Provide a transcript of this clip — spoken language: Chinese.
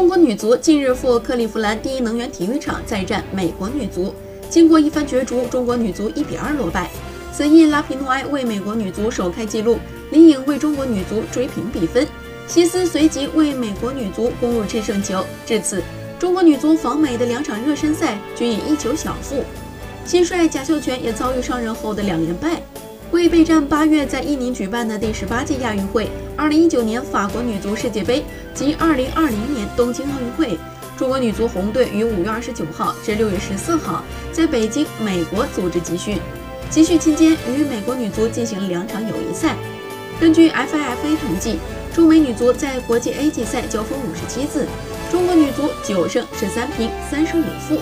中国女足近日赴克利夫兰第一能源体育场再战美国女足，经过一番角逐，中国女足一比二落败。此役拉皮诺埃为美国女足首开纪录，李颖为中国女足追平比分，希斯随即为美国女足攻入制胜球。至此，中国女足访美的两场热身赛均以一球小负，新帅贾秀全也遭遇上任后的两连败。为备战八月在印尼举办的第十八届亚运会、二零一九年法国女足世界杯及二零二零年东京奥运会，中国女足红队于五月二十九号至六月十四号在北京、美国组织集训。集训期间，与美国女足进行了两场友谊赛。根据 FIFA 统计，中美女足在国际 A 级赛交锋五十七次，中国女足九胜十三平三胜五负。